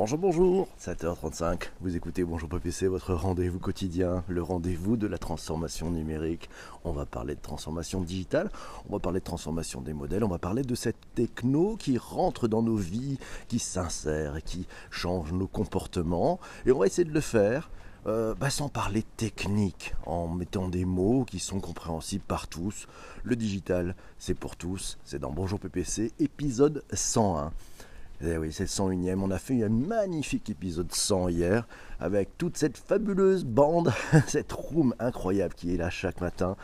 Bonjour, bonjour, 7h35, vous écoutez Bonjour PPC, votre rendez-vous quotidien, le rendez-vous de la transformation numérique. On va parler de transformation digitale, on va parler de transformation des modèles, on va parler de cette techno qui rentre dans nos vies, qui s'insère et qui change nos comportements. Et on va essayer de le faire euh, bah, sans parler technique, en mettant des mots qui sont compréhensibles par tous. Le digital, c'est pour tous, c'est dans Bonjour PPC, épisode 101. Eh oui, c'est le 101e. On a fait un magnifique épisode 100 hier avec toute cette fabuleuse bande, cette room incroyable qui est là chaque matin.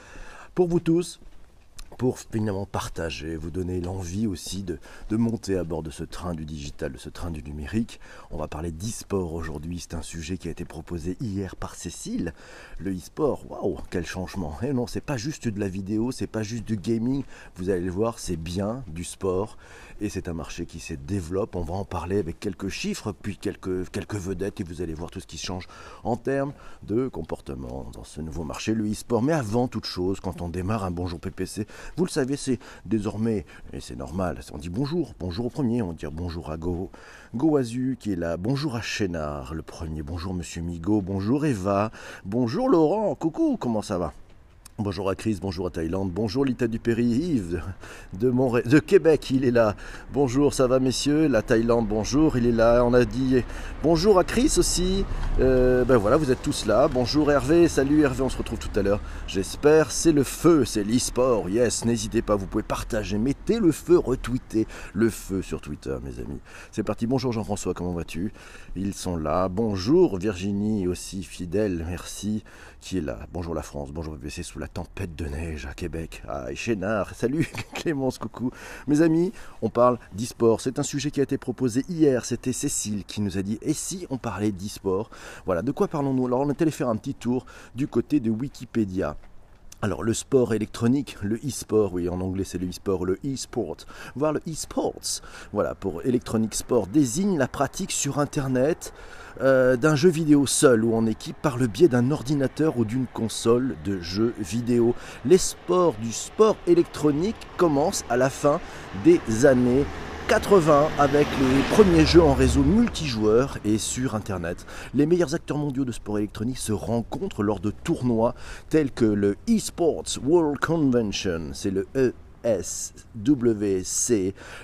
Pour vous tous, pour finalement partager, vous donner l'envie aussi de, monter à bord de ce train du digital, de ce train du numérique. On va parler d'e-sport aujourd'hui, c'est un sujet qui a été proposé hier par Cécile. Le e-sport, waouh, quel changement Et eh non, c'est pas juste de la vidéo, c'est pas juste du gaming, vous allez le voir, c'est bien du sport et c'est un marché qui se développe. On va en parler avec quelques chiffres, puis quelques, quelques vedettes et vous allez voir tout ce qui change en termes de comportement dans ce nouveau marché, le e-sport. Mais avant toute chose, quand on démarre un bonjour PPC, vous le savez, c'est désormais, et c'est normal, on dit bonjour, bonjour au premier, on dire bonjour à Go, Goazu qui est là, bonjour à Chénard, le premier, bonjour Monsieur Migo, bonjour Eva, bonjour Laurent, coucou, comment ça va? Bonjour à Chris, bonjour à Thaïlande, bonjour Lita Dupéry, Yves de, de Québec, il est là. Bonjour, ça va messieurs? La Thaïlande, bonjour, il est là. On a dit bonjour à Chris aussi. Euh, ben voilà, vous êtes tous là. Bonjour Hervé, salut Hervé, on se retrouve tout à l'heure. J'espère, c'est le feu, c'est l'e-sport. Yes, n'hésitez pas, vous pouvez partager, mettez le feu, retweetez le feu sur Twitter, mes amis. C'est parti, bonjour Jean-François, comment vas-tu? Ils sont là. Bonjour Virginie aussi, fidèle, merci, Bonjour la France, bonjour BBC sous la tempête de neige à Québec. Ah, Chénard, salut Clémence, coucou. Mes amis, on parle d'e-sport. C'est un sujet qui a été proposé hier. C'était Cécile qui nous a dit Et si on parlait d'e-sport? Voilà, de quoi parlons-nous? Alors, on est allé faire un petit tour du côté de Wikipédia. Alors le sport électronique, le e-sport, oui en anglais c'est le e-sport, le e-sport, voire le e-sports, voilà pour Electronic Sport, désigne la pratique sur Internet euh, d'un jeu vidéo seul ou en équipe par le biais d'un ordinateur ou d'une console de jeux vidéo. Les sports du sport électronique commencent à la fin des années 80 avec les premiers jeux en réseau multijoueur et sur internet. Les meilleurs acteurs mondiaux de sport électronique se rencontrent lors de tournois tels que le eSports World Convention, c'est le E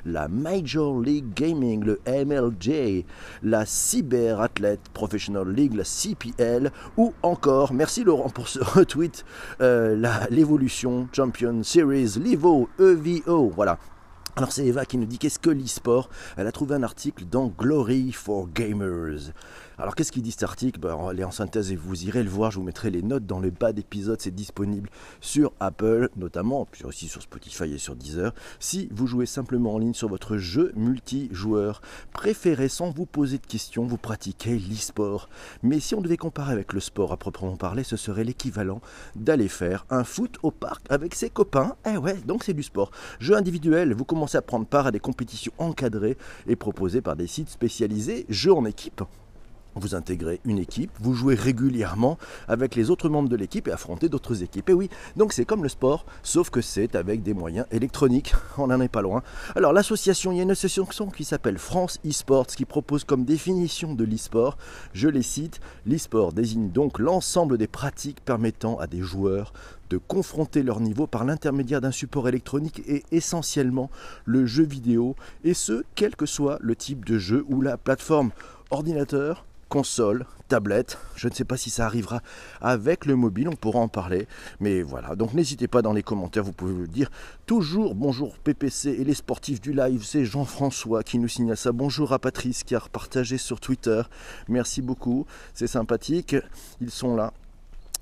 la Major League Gaming, le MLJ, la Cyber Athlete Professional League, la CPL, ou encore, merci Laurent pour ce retweet, euh, l'Evolution Champion Series, l'EVO, EVO, voilà. Alors c'est Eva qui nous dit qu'est-ce que l'e-sport? Elle a trouvé un article dans Glory for Gamers. Alors qu'est-ce qu'il dit cet article? Ben, est en synthèse et vous irez le voir, je vous mettrai les notes dans le bas d'épisode, c'est disponible sur Apple notamment, puis aussi sur Spotify et sur Deezer. Si vous jouez simplement en ligne sur votre jeu multijoueur préféré sans vous poser de questions, vous pratiquez l'e-sport. Mais si on devait comparer avec le sport à proprement parler, ce serait l'équivalent d'aller faire un foot au parc avec ses copains. Eh ouais, donc c'est du sport. Jeu individuel, vous commencez à prendre part à des compétitions encadrées et proposées par des sites spécialisés, jeux en équipe vous intégrez une équipe, vous jouez régulièrement avec les autres membres de l'équipe et affrontez d'autres équipes. Et oui, donc c'est comme le sport, sauf que c'est avec des moyens électroniques. On n'en est pas loin. Alors l'association, il y a une association qui s'appelle France eSports qui propose comme définition de l'e-sport, je les cite, l'e-sport désigne donc l'ensemble des pratiques permettant à des joueurs de confronter leur niveau par l'intermédiaire d'un support électronique et essentiellement le jeu vidéo, et ce, quel que soit le type de jeu ou la plateforme ordinateur, console, tablette. Je ne sais pas si ça arrivera avec le mobile, on pourra en parler. Mais voilà, donc n'hésitez pas dans les commentaires, vous pouvez le dire. Toujours bonjour PPC et les sportifs du live, c'est Jean-François qui nous signale ça. Bonjour à Patrice qui a repartagé sur Twitter. Merci beaucoup, c'est sympathique. Ils sont là.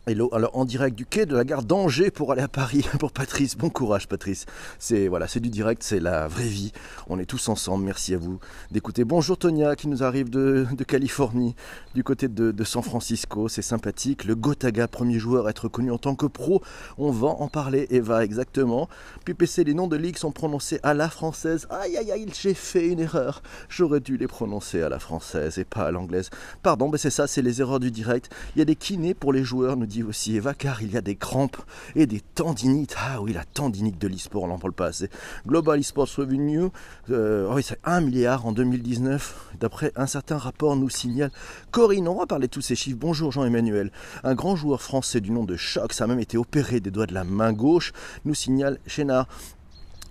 Hello, alors en direct du quai de la gare d'Angers pour aller à Paris pour Patrice. Bon courage Patrice. C'est voilà, c'est du direct, c'est la vraie vie. On est tous ensemble. Merci à vous d'écouter. Bonjour Tonia qui nous arrive de, Californie, du côté de, San Francisco. C'est sympathique. Le Gotaga, premier joueur à être connu en tant que pro. On va en parler, Eva, exactement. Puis PC, les noms de ligue sont prononcés à la française. Aïe aïe aïe, j'ai fait une erreur. J'aurais dû les prononcer à la française et pas à l'anglaise. Pardon, mais c'est ça, c'est les erreurs du direct. Il y a des kinés pour les joueurs, nous dit aussi Eva, car il y a des crampes et des tendinites. Ah oui, la tendinite de l'e-sport, on n'en parle pas assez. Global eSports Revenue, euh, oui, c'est 1 milliard en 2019, d'après un certain rapport nous signale Corinne. On va parler de tous ces chiffres. Bonjour Jean-Emmanuel. Un grand joueur français du nom de Choc, ça a même été opéré des doigts de la main gauche, nous signale Chénard.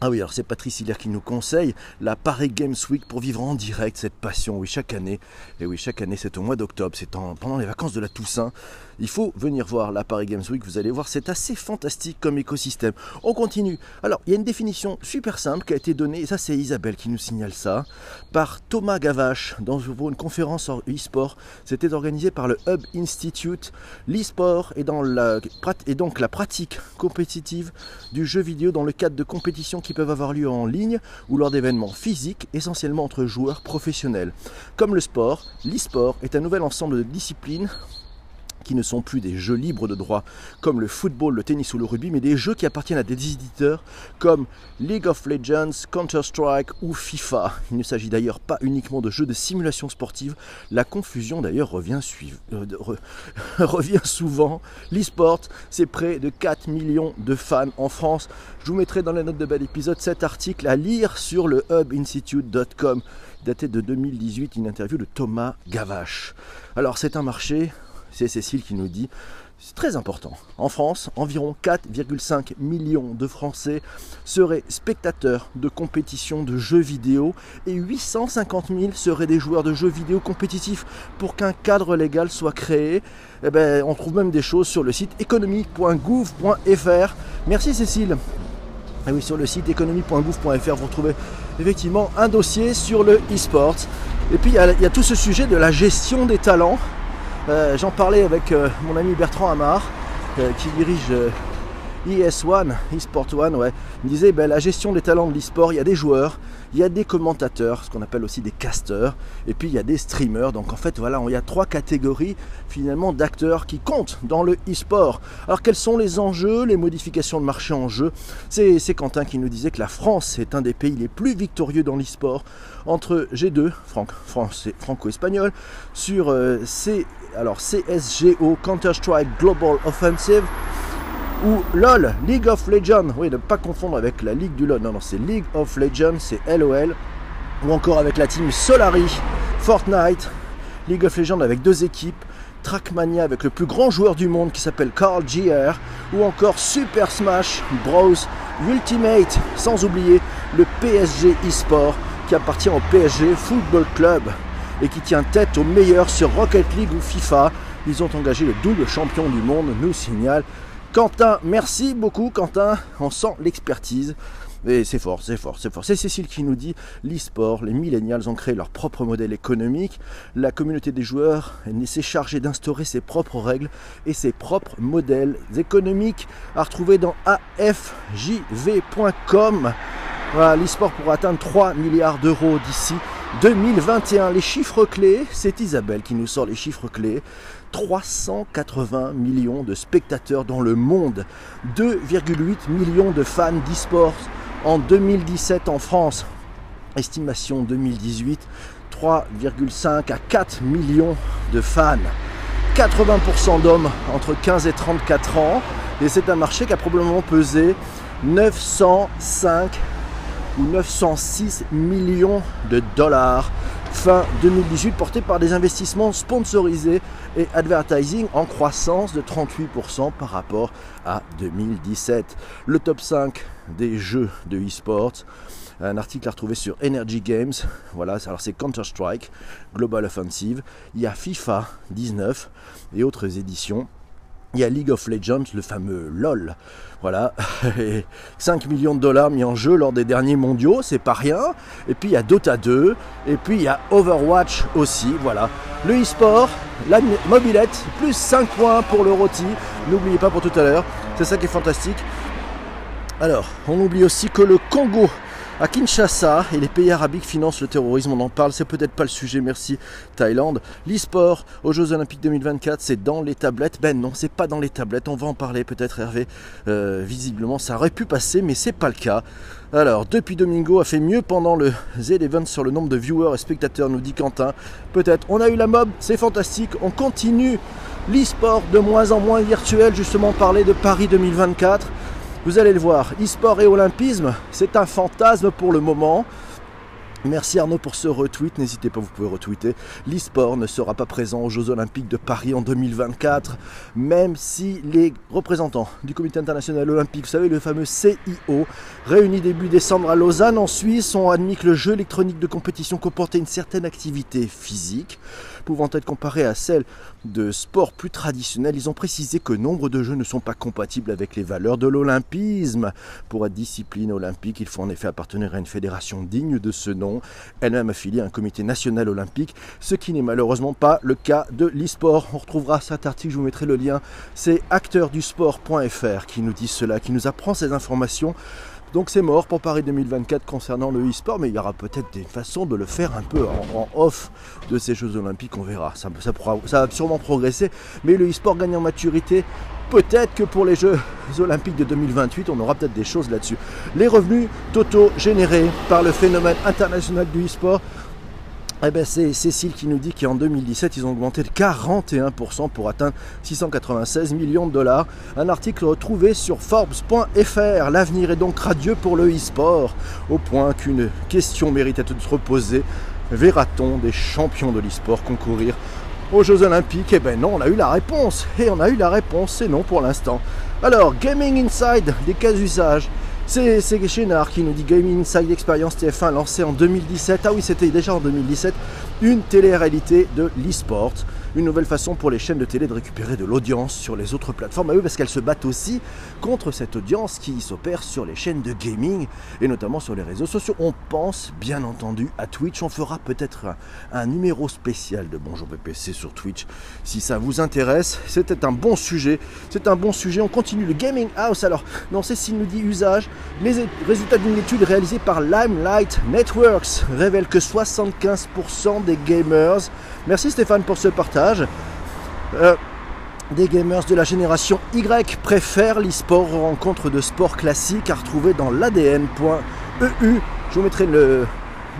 Ah oui, alors c'est Patrice Hilaire qui nous conseille la Paris Games Week pour vivre en direct cette passion. Oui, chaque année, et oui, chaque année, c'est au mois d'octobre, c'est pendant les vacances de la Toussaint. Il faut venir voir la Paris Games Week, vous allez voir, c'est assez fantastique comme écosystème. On continue. Alors, il y a une définition super simple qui a été donnée, et ça c'est Isabelle qui nous signale ça, par Thomas Gavache dans une conférence en e-sport. C'était organisé par le Hub Institute. L'e-sport est, et donc la pratique compétitive du jeu vidéo dans le cadre de compétitions qui peuvent avoir lieu en ligne ou lors d'événements physiques, essentiellement entre joueurs professionnels. Comme le sport, l'e-sport est un nouvel ensemble de disciplines qui ne sont plus des jeux libres de droit comme le football, le tennis ou le rugby, mais des jeux qui appartiennent à des éditeurs comme League of Legends, Counter-Strike ou FIFA. Il ne s'agit d'ailleurs pas uniquement de jeux de simulation sportive. La confusion d'ailleurs revient, euh, souvent. L'e-sport, c'est près de 4 millions de fans en France. Je vous mettrai dans les notes de bel épisode cet article à lire sur le hubinstitute.com daté de 2018, une interview de Thomas Gavache. Alors c'est un marché c'est Cécile qui nous dit c'est très important. En France, environ 4,5 millions de Français seraient spectateurs de compétitions de jeux vidéo et 850 000 seraient des joueurs de jeux vidéo compétitifs. Pour qu'un cadre légal soit créé, eh ben, on trouve même des choses sur le site économie.gouv.fr. Merci Cécile. Et oui, sur le site économie.gouv.fr, vous retrouvez effectivement un dossier sur le e-sport. Et puis il y, a tout ce sujet de la gestion des talents. Euh, j'en parlais avec euh, mon ami Bertrand Amar, euh, qui dirige ES1, eSport One, ouais. Il disait ben, la gestion des talents de l'e-sport, il y a des joueurs, il y a des commentateurs, ce qu'on appelle aussi des casters, et puis il y a des streamers. Donc en fait, voilà, il y a trois catégories finalement d'acteurs qui comptent dans le e-sport. Alors quels sont les enjeux, les modifications de marché en jeu? C'est Quentin qui nous disait que la France est un des pays les plus victorieux dans l'e-sport entre G2, franco-espagnol, sur C alors CSGO, Counter-Strike Global Offensive, ou LOL, League of Legends, oui, ne pas confondre avec la Ligue du LOL, non, non, c'est League of Legends, c'est LOL, ou encore avec la team Solari, Fortnite, League of Legends avec deux équipes, Trackmania avec le plus grand joueur du monde qui s'appelle Carl Gier, ou encore Super Smash Bros. Ultimate, sans oublier le PSG eSport qui appartient au PSG Football Club et qui tient tête aux meilleurs sur Rocket League ou FIFA. Ils ont engagé le double champion du monde, nous signale Quentin. Merci beaucoup Quentin, on sent l'expertise. Et c'est fort, c'est fort, c'est fort. C'est Cécile qui nous dit l'e-sport, les millennials ont créé leur propre modèle économique. La communauté des joueurs s'est chargée d'instaurer ses propres règles et ses propres modèles économiques à retrouver dans afjv.com. Voilà, l'e-sport pourra atteindre 3 milliards d'euros d'ici 2021. Les chiffres clés, c'est Isabelle qui nous sort les chiffres clés. 380 millions de spectateurs dans le monde, 2,8 millions de fans d'e-sport en 2017 en France. Estimation 2018, 3,5 à 4 millions de fans. 80% d'hommes entre 15 et 34 ans. Et c'est un marché qui a probablement pesé 905 906 millions de dollars fin 2018 porté par des investissements sponsorisés et advertising en croissance de 38% par rapport à 2017. Le top 5 des jeux de e-sport, un article à retrouver sur Energy Games. Voilà, alors c'est Counter-Strike, Global Offensive, il y a FIFA 19 et autres éditions. Il y a League of Legends, le fameux LOL. Voilà, 5 millions de dollars mis en jeu lors des derniers mondiaux, c'est pas rien. Et puis il y a Dota 2, et puis il y a Overwatch aussi. Voilà, le e-sport, la mobilette, plus 5 points pour le rôti. N'oubliez pas pour tout à l'heure, c'est ça qui est fantastique. Alors, on oublie aussi que le Congo à Kinshasa et les pays arabiques financent le terrorisme, on en parle, c'est peut-être pas le sujet, merci Thaïlande. L'e-sport aux Jeux Olympiques 2024, c'est dans les tablettes. Ben non, c'est pas dans les tablettes, on va en parler peut-être Hervé. Euh, visiblement, ça aurait pu passer, mais c'est pas le cas. Alors, depuis Domingo a fait mieux pendant le Z-Event sur le nombre de viewers et spectateurs, nous dit Quentin. Peut-être. On a eu la mob, c'est fantastique. On continue l'e-sport de moins en moins virtuel, justement parler de Paris 2024. Vous allez le voir, e-sport et olympisme, c'est un fantasme pour le moment. Merci Arnaud pour ce retweet. N'hésitez pas, vous pouvez retweeter. L'e-sport ne sera pas présent aux Jeux Olympiques de Paris en 2024, même si les représentants du Comité international olympique, vous savez, le fameux CIO, réunis début décembre à Lausanne en Suisse, ont admis que le jeu électronique de compétition comportait une certaine activité physique pouvant être comparée à celle de sports plus traditionnels, ils ont précisé que nombre de jeux ne sont pas compatibles avec les valeurs de l'olympisme. Pour être discipline olympique, il faut en effet appartenir à une fédération digne de ce nom, elle-même affiliée à un comité national olympique, ce qui n'est malheureusement pas le cas de l'e-sport. On retrouvera cet article, je vous mettrai le lien, c'est acteurdusport.fr qui nous dit cela, qui nous apprend ces informations. Donc c'est mort pour Paris 2024 concernant le e-sport, mais il y aura peut-être des façons de le faire un peu en, off de ces Jeux Olympiques, on verra. Ça, va sûrement progresser, mais le e-sport gagne en maturité. Peut-être que pour les Jeux Olympiques de 2028, on aura peut-être des choses là-dessus. Les revenus totaux générés par le phénomène international du e-sport eh ben c'est Cécile qui nous dit qu'en 2017, ils ont augmenté de 41% pour atteindre 696 millions de dollars. Un article retrouvé sur Forbes.fr. L'avenir est donc radieux pour le e-sport, au point qu'une question mérite d'être posée. Verra-t-on des champions de l'e-sport concourir aux Jeux Olympiques? Eh ben non, on a eu la réponse. Et on a eu la réponse, c'est non pour l'instant. Alors, Gaming Inside, des cas d'usage. C'est Chénard qui nous dit Gaming Inside Experience TF1 lancé en 2017. Ah oui, c'était déjà en 2017. Une télé-réalité de l'e-sport une nouvelle façon pour les chaînes de télé de récupérer de l'audience sur les autres plateformes. Ah oui, parce qu'elles se battent aussi contre cette audience qui s'opère sur les chaînes de gaming et notamment sur les réseaux sociaux. On pense bien entendu à Twitch. On fera peut-être un, numéro spécial de Bonjour PPC sur Twitch si ça vous intéresse. C'était un bon sujet. C'est un bon sujet. On continue le Gaming House. Alors, non, Cécile nous dit usage. Les résultats d'une étude réalisée par Limelight Networks révèlent que 75% des gamers. Merci Stéphane pour ce partage euh, des gamers de la génération Y préfèrent l'e-sport aux rencontres de sport classique à retrouver dans l'ADN.eu. Je vous mettrai le,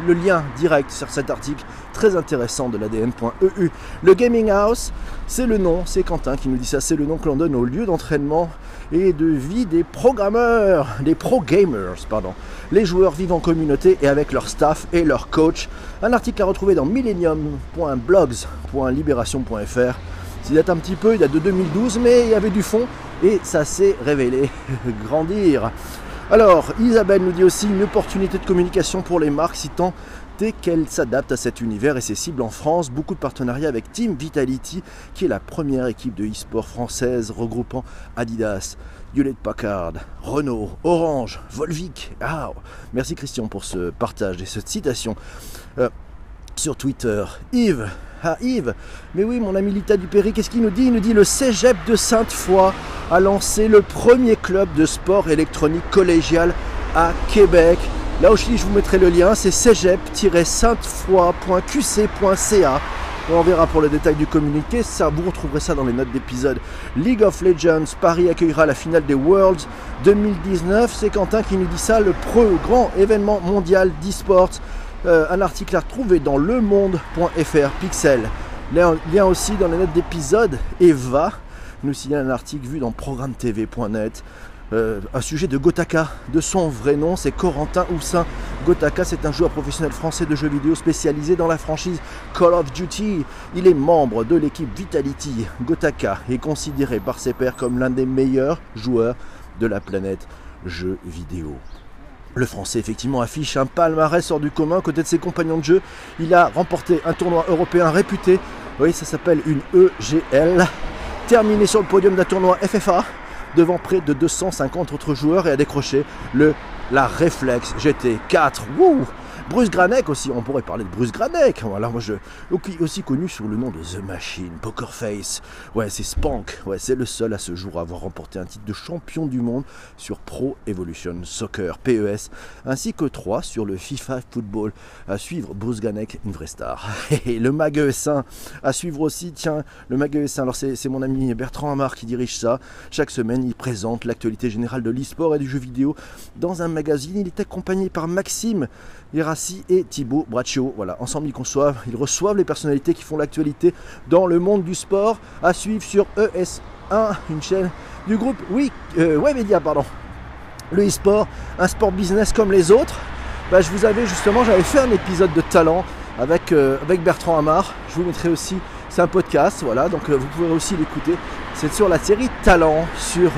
le lien direct sur cet article très intéressant de l'ADN.eu. Le Gaming House, c'est le nom, c'est Quentin qui nous dit ça, c'est le nom que l'on donne au lieu d'entraînement et de vie des programmeurs, des pro-gamers, pardon. Les joueurs vivent en communauté et avec leur staff et leur coach. Un article à retrouver dans millennium.blogs.libération.fr. Il date un petit peu, il date de 2012, mais il y avait du fond et ça s'est révélé grandir. Alors, Isabelle nous dit aussi une opportunité de communication pour les marques, citant dès qu'elles s'adaptent à cet univers et ses cibles en France. Beaucoup de partenariats avec Team Vitality, qui est la première équipe de e-sport française regroupant Adidas, Hewlett Packard, Renault, Orange, Volvic. Ah, merci Christian pour ce partage et cette citation. Euh, sur Twitter, Yves ah Yves, mais oui mon ami Lita Dupéry, qu'est-ce qu'il nous dit? Il nous dit le Cégep de Sainte-Foy a lancé le premier club de sport électronique collégial à Québec. Là aussi je vous mettrai le lien, c'est cégep-sainte-foy.qc.ca. On verra pour le détail du communiqué, ça, vous retrouverez ça dans les notes d'épisode. League of Legends, Paris accueillera la finale des Worlds 2019. C'est Quentin qui nous dit ça, le grand événement mondial d'e-sport euh, un article à retrouver dans lemonde.fr Pixel. Lien aussi dans les notes d'épisode. Eva nous signale un article vu dans programme-tv.net. Euh, un sujet de Gotaka, de son vrai nom, c'est Corentin Houssin. Gotaka, c'est un joueur professionnel français de jeux vidéo spécialisé dans la franchise Call of Duty. Il est membre de l'équipe Vitality. Gotaka est considéré par ses pairs comme l'un des meilleurs joueurs de la planète jeux vidéo. Le Français effectivement affiche un palmarès hors du commun côté de ses compagnons de jeu. Il a remporté un tournoi européen réputé. Oui, ça s'appelle une EGL. Terminé sur le podium d'un tournoi FFA devant près de 250 autres joueurs et a décroché le la Reflex GT4. Bruce Granek aussi, on pourrait parler de Bruce Granek. Voilà, moi je aussi connu sous le nom de The Machine, Poker Face. Ouais, c'est Spank. Ouais, c'est le seul à ce jour à avoir remporté un titre de champion du monde sur Pro Evolution Soccer PES, ainsi que 3 sur le FIFA Football. À suivre Bruce Granek, une vraie star. Et le Mag ES1 à suivre aussi, tiens, le Mag ES1. Alors c'est mon ami Bertrand Amar qui dirige ça. Chaque semaine, il présente l'actualité générale de l'e-sport et du jeu vidéo dans un magazine. Il est accompagné par Maxime Irassi et Thibaut Braccio. Voilà, ensemble ils conçoivent, ils reçoivent les personnalités qui font l'actualité dans le monde du sport. À suivre sur ES1, une chaîne du groupe oui, euh, Webedia, pardon. Le e-sport, un sport business comme les autres. Bah, je vous avais justement, j'avais fait un épisode de talent avec, euh, avec Bertrand Amar. Je vous mettrai aussi, c'est un podcast, voilà, donc euh, vous pouvez aussi l'écouter. C'est sur la série Talent sur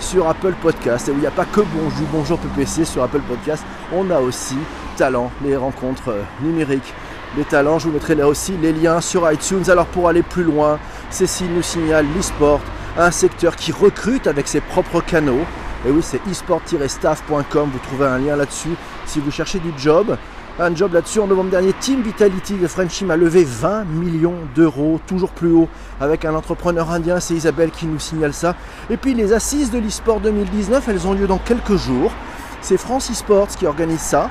sur Apple Podcast. Et où il n'y a pas que Bonjour, Bonjour PPC sur Apple Podcast. On a aussi Talent, les rencontres euh, numériques. Les talents, je vous mettrai là aussi les liens sur iTunes. Alors pour aller plus loin, Cécile nous signale l'e-sport, un secteur qui recrute avec ses propres canaux. Et oui, c'est e-sport-staff.com, vous trouvez un lien là-dessus si vous cherchez du job un job là-dessus. En novembre dernier, Team Vitality de Frenchim a levé 20 millions d'euros, toujours plus haut, avec un entrepreneur indien, c'est Isabelle qui nous signale ça. Et puis les assises de l'e-sport 2019, elles ont lieu dans quelques jours. C'est France eSports qui organise ça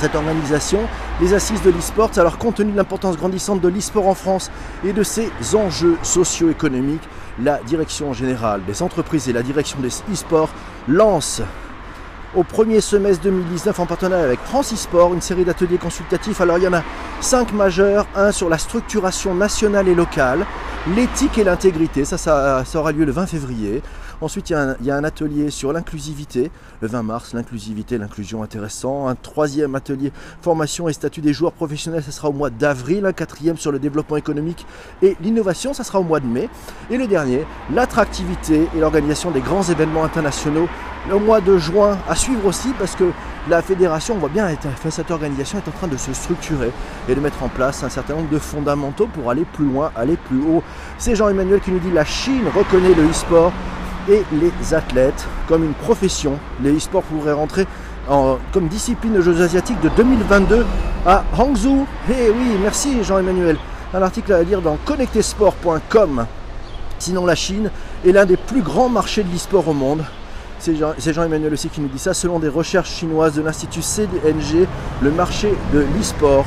cette organisation, les assises de l'e-sport. Alors compte tenu de l'importance grandissante de l'e-sport en France et de ses enjeux socio-économiques, la direction générale des entreprises et la direction des e-sports lancent au premier semestre 2019 en partenariat avec Francis Sport, une série d'ateliers consultatifs. Alors il y en a cinq majeurs, un sur la structuration nationale et locale, l'éthique et l'intégrité, ça, ça, aura lieu le 20 février. Ensuite, il y, a un, atelier sur l'inclusivité, le 20 mars, l'inclusivité, l'inclusion intéressant. Un troisième atelier, formation et statut des joueurs professionnels, ça sera au mois d'avril. Un quatrième sur le développement économique et l'innovation, ça sera au mois de mai. Et le dernier, l'attractivité et l'organisation des grands événements internationaux au mois de juin à suivre aussi parce que la fédération, on voit bien, cette organisation est en train de se structurer et de mettre en place un certain nombre de fondamentaux pour aller plus loin, aller plus haut. C'est Jean-Emmanuel qui nous dit la Chine reconnaît le e-sport et les athlètes comme une profession. Les e-sports pourraient rentrer en, comme discipline de Jeux asiatiques de 2022 à Hangzhou. Eh oui, merci Jean-Emmanuel. Un article à lire dans connectesport.com. Sinon, la Chine est l'un des plus grands marchés de l'e-sport au monde. C'est Jean-Emmanuel aussi qui nous dit ça. Selon des recherches chinoises de l'Institut CDNG, le marché de l'e-sport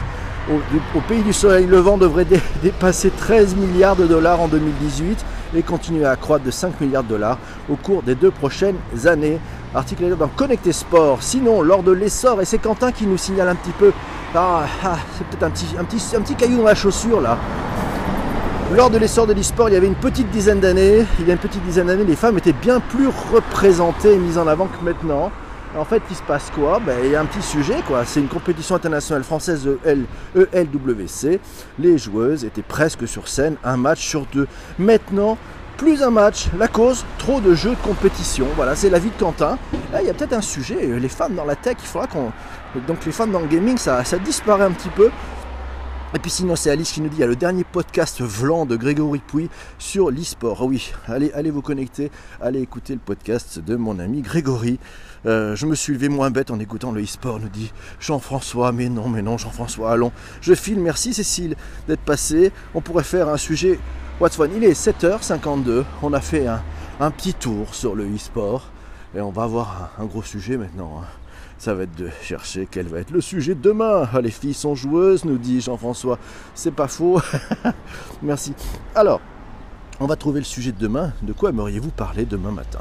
au, pays du soleil levant devrait dépasser 13 milliards de dollars en 2018 et continuer à croître de 5 milliards de dollars au cours des deux prochaines années. Article dans Connecté Sport. Sinon, lors de l'essor, et c'est Quentin qui nous signale un petit peu, ah, ah, c'est peut-être un petit, un, petit, un petit caillou dans la chaussure là. Lors de l'essor de l'e-sport, il y avait une petite dizaine d'années, il y a une petite dizaine d'années, les femmes étaient bien plus représentées et mises en avant que maintenant. En fait, il se passe quoi? Ben, Il y a un petit sujet, quoi. C'est une compétition internationale française ELWC. Les joueuses étaient presque sur scène, un match sur deux. Maintenant, plus un match. La cause, trop de jeux de compétition. Voilà, c'est la vie de Quentin. il y a peut-être un sujet. Les femmes dans la tech, il faudra qu'on. Donc, les femmes dans le gaming, ça disparaît un petit peu. Et puis sinon c'est Alice qui nous dit il y a le dernier podcast Vlan de Grégory Pouy sur l'e-sport. Ah oui, allez, allez vous connecter, allez écouter le podcast de mon ami Grégory. Euh, je me suis levé moins bête en écoutant le e-sport, nous dit Jean-François. Mais non, mais non, Jean-François, allons. Je file, merci Cécile d'être passé. On pourrait faire un sujet What's. Il est 7h52. On a fait un, petit tour sur le e-sport. Et on va avoir un, gros sujet maintenant. Hein. Ça va être de chercher quel va être le sujet de demain. Ah, les filles sont joueuses, nous dit Jean-François. C'est pas faux. merci. Alors, on va trouver le sujet de demain. De quoi aimeriez-vous parler demain matin?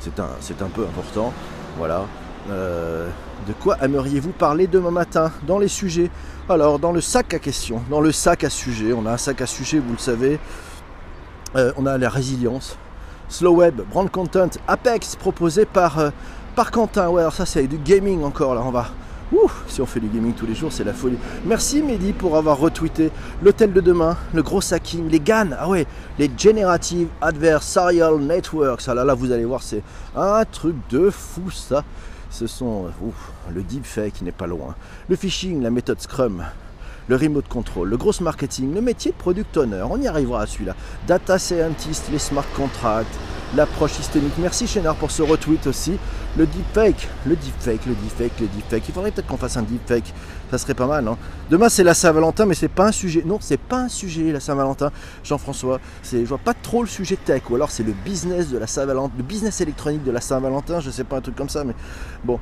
C'est un, c'est un peu important. Voilà. Euh, de quoi aimeriez-vous parler demain matin dans les sujets? Alors, dans le sac à questions, dans le sac à sujets, on a un sac à sujets, vous le savez. Euh, on a la résilience, Slow Web, Brand Content, Apex, proposé par, euh, par Quentin. Ouais, alors ça, c'est du gaming encore. Là, on va. Ouf, si on fait du gaming tous les jours, c'est la folie. Merci Mehdi pour avoir retweeté l'hôtel de demain, le gros hacking, les GAN, ah ouais, les Generative Adversarial Networks. Ah là là, vous allez voir, c'est un truc de fou ça. Ce sont ouf, le deepfake qui n'est pas loin. Le phishing, la méthode Scrum, le remote control, le gross marketing, le métier de product owner, on y arrivera à celui-là. Data scientist, les smart contracts, l'approche systémique. Merci Chénard pour ce retweet aussi. Le deepfake, le deepfake, le deepfake, le deepfake. Il faudrait peut-être qu'on fasse un deepfake. Ça serait pas mal, non Demain c'est la Saint-Valentin, mais c'est pas un sujet. Non, c'est pas un sujet la Saint-Valentin. Jean-François, c'est, je vois pas trop le sujet tech, ou alors c'est le business de la Saint-Valentin, le business électronique de la Saint-Valentin. Je sais pas un truc comme ça, mais bon.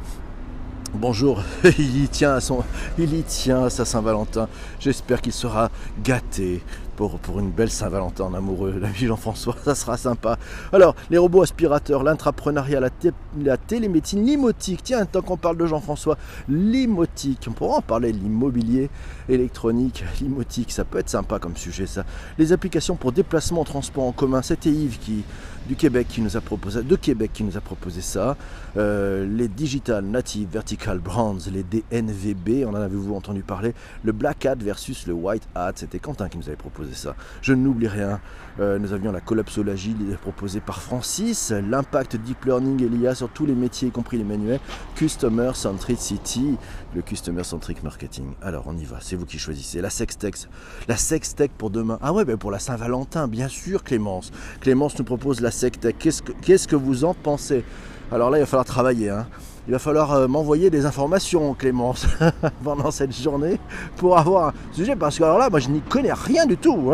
Bonjour, il y tient à son, il y tient à sa Saint-Valentin. J'espère qu'il sera gâté pour, pour une belle Saint-Valentin en amoureux, l'ami Jean-François, ça sera sympa. Alors, les robots aspirateurs, l'intrapreneuriat, la, la, télémédecine, l'imotique, tiens, tant qu'on parle de Jean-François, l'imotique, on pourra en parler, l'immobilier électronique, l'imotique, ça peut être sympa comme sujet ça. Les applications pour déplacement, transport en commun, c'était Yves qui, du Québec qui nous a proposé, de Québec qui nous a proposé ça. Euh, les Digital Native Vertical Brands, les DNVB, on en avez-vous entendu parler. Le Black Hat versus le White Hat, c'était Quentin qui nous avait proposé Je n'oublie rien. Euh, nous avions la collapsologie proposée par Francis, l'impact deep learning et l'IA sur tous les métiers, y compris les manuels, Customer Centricity, le Customer Centric Marketing. Alors on y va, c'est vous qui choisissez. La sextech, la sextech pour demain. Ah ouais, ben pour la Saint-Valentin, bien sûr Clémence. Clémence nous propose la sextech. Qu'est-ce que, qu'est-ce que vous en pensez? Alors là, il va falloir travailler. Hein il va falloir euh, m'envoyer des informations, Clémence, pendant cette journée pour avoir un sujet. Parce que alors là, moi, je n'y connais rien du tout.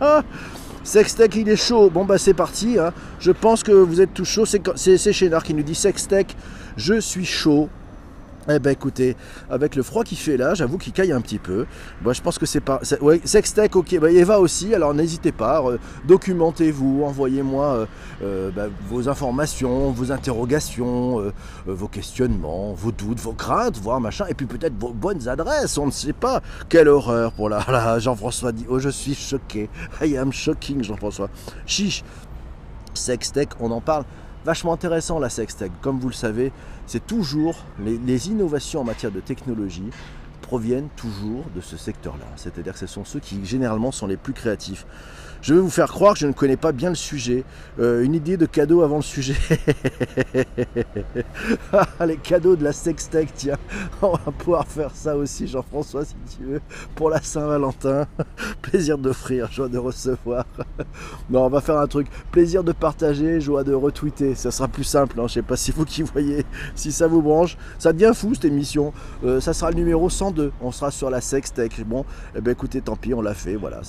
Hein. Sextech, il est chaud. Bon, bah, c'est parti. Hein. Je pense que vous êtes tout chaud. C'est Chénard qui nous dit Sextech, je suis chaud. Eh ben écoutez, avec le froid qui fait là, j'avoue qu'il caille un petit peu. Moi je pense que c'est pas. Ouais, Sextech, ok. Bah, Eva aussi, alors n'hésitez pas, euh, documentez-vous, envoyez-moi euh, euh, bah, vos informations, vos interrogations, vos questionnements, vos doutes, vos craintes, voire machin, et puis peut-être vos bonnes adresses, on ne sait pas. Quelle horreur pour la. Jean-François dit Oh, je suis choqué. I am shocking, Jean-François. Chiche. Sextech, on en parle vachement intéressant la sextech. Comme vous le savez, c'est toujours les, innovations en matière de technologie proviennent toujours de ce secteur-là. C'est-à-dire que ce sont ceux qui généralement sont les plus créatifs. Je vais vous faire croire que je ne connais pas bien le sujet. Euh, une idée de cadeau avant le sujet. Ah, les cadeaux de la sextech, tiens. On va pouvoir faire ça aussi, Jean-François, si tu veux, pour la Saint-Valentin. Plaisir d'offrir, joie de recevoir. non, on va faire un truc. Plaisir de partager, joie de retweeter. Ça sera plus simple. Hein. Je ne sais pas si vous qui voyez, si ça vous branche. Ça devient fou cette émission. Euh, ça sera le numéro 102. On sera sur la sextech. Bon, eh ben écoutez, tant pis, on l'a fait. Voilà,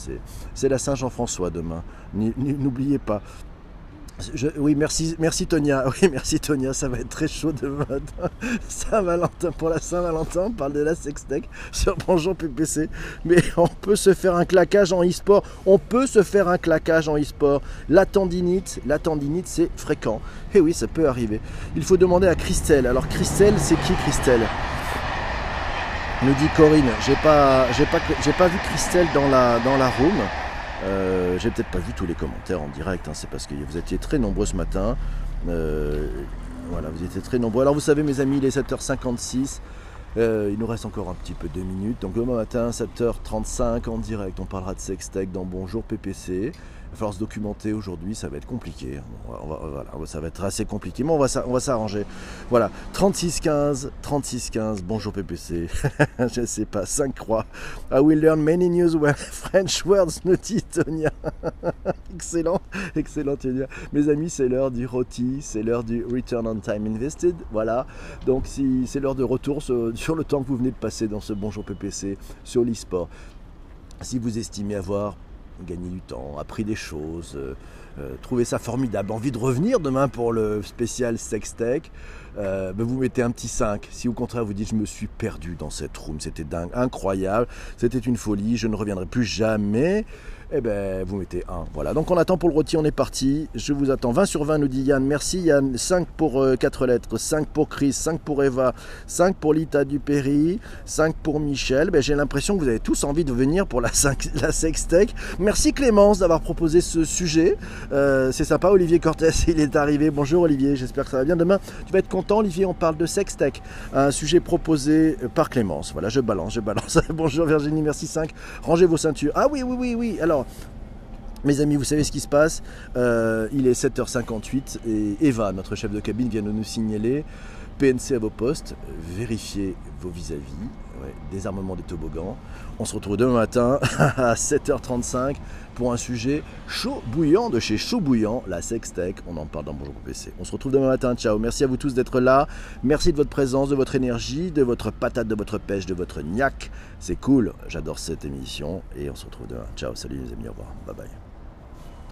c'est la Saint-Jean-François demain. N'oubliez pas. oui, merci, merci Tonia. Oui, merci Tonia. Ça va être très chaud demain. Saint-Valentin pour la Saint-Valentin. On parle de la sextech sur Bonjour PPC. Mais on peut se faire un claquage en e-sport. On peut se faire un claquage en e-sport. La tendinite, la tendinite, c'est fréquent. Et eh oui, ça peut arriver. Il faut demander à Christelle. Alors Christelle, c'est qui Christelle? Nous dit Corinne. J'ai pas, j'ai pas, pas vu Christelle dans la, dans la room. Euh, j'ai peut-être pas vu tous les commentaires en direct, hein, c'est parce que vous étiez très nombreux ce matin. Euh, voilà, vous étiez très nombreux. Alors vous savez mes amis, il est 7h56. Euh, il nous reste encore un petit peu de minutes. Donc demain matin, 7h35 en direct, on parlera de Sextech dans Bonjour PPC. Il va falloir se documenter aujourd'hui, ça va être compliqué. voilà, ça va être assez compliqué, mais on va, s'arranger. Voilà, 3615, 3615, bonjour PPC. Je sais pas, 5 croix. I will learn many new French words, nous dit Tonia. excellent, excellent Tonia. Mes amis, c'est l'heure du roti, c'est l'heure du return on time invested. Voilà, donc si c'est l'heure de retour sur le temps que vous venez de passer dans ce bonjour PPC sur l'e-sport. Si vous estimez avoir gagner du temps, appris des choses, euh, euh, trouvé ça formidable, envie de revenir demain pour le spécial Sextech, euh, ben vous mettez un petit 5. Si au contraire vous dites je me suis perdu dans cette room, c'était dingue, incroyable, c'était une folie, je ne reviendrai plus jamais, eh ben, vous mettez 1. Voilà, donc on attend pour le rôti, on est parti. Je vous attends. 20 sur 20, nous dit Yann. Merci Yann. 5 pour 4 euh, lettres, 5 pour Chris, 5 pour Eva, 5 pour Lita Dupéry, 5 pour Michel. Ben, J'ai l'impression que vous avez tous envie de venir pour la, 5, la Sextech. Merci Clémence d'avoir proposé ce sujet. Euh, c'est sympa, Olivier Cortés, il est arrivé. Bonjour Olivier, j'espère que ça va bien. Demain, tu vas être content, Olivier, on parle de Sextech. Un sujet proposé par Clémence. Voilà, je balance, je balance. Bonjour Virginie, merci 5. Rangez vos ceintures. Ah oui, oui, oui, oui. Alors, mes amis, vous savez ce qui se passe. Euh, il est 7h58 et Eva, notre chef de cabine, vient de nous signaler PNC à vos postes, vérifiez vos vis-à-vis, désarmement des toboggans. On se retrouve demain matin à 7h35 pour un sujet chaud bouillant de chez Chaud Bouillant, la Sextech. On en parle dans Bonjour PC. On se retrouve demain matin. Ciao. Merci à vous tous d'être là. Merci de votre présence, de votre énergie, de votre patate, de votre pêche, de votre niaque. C'est cool. J'adore cette émission et on se retrouve demain. Ciao. Salut les amis. Au revoir. Bye bye.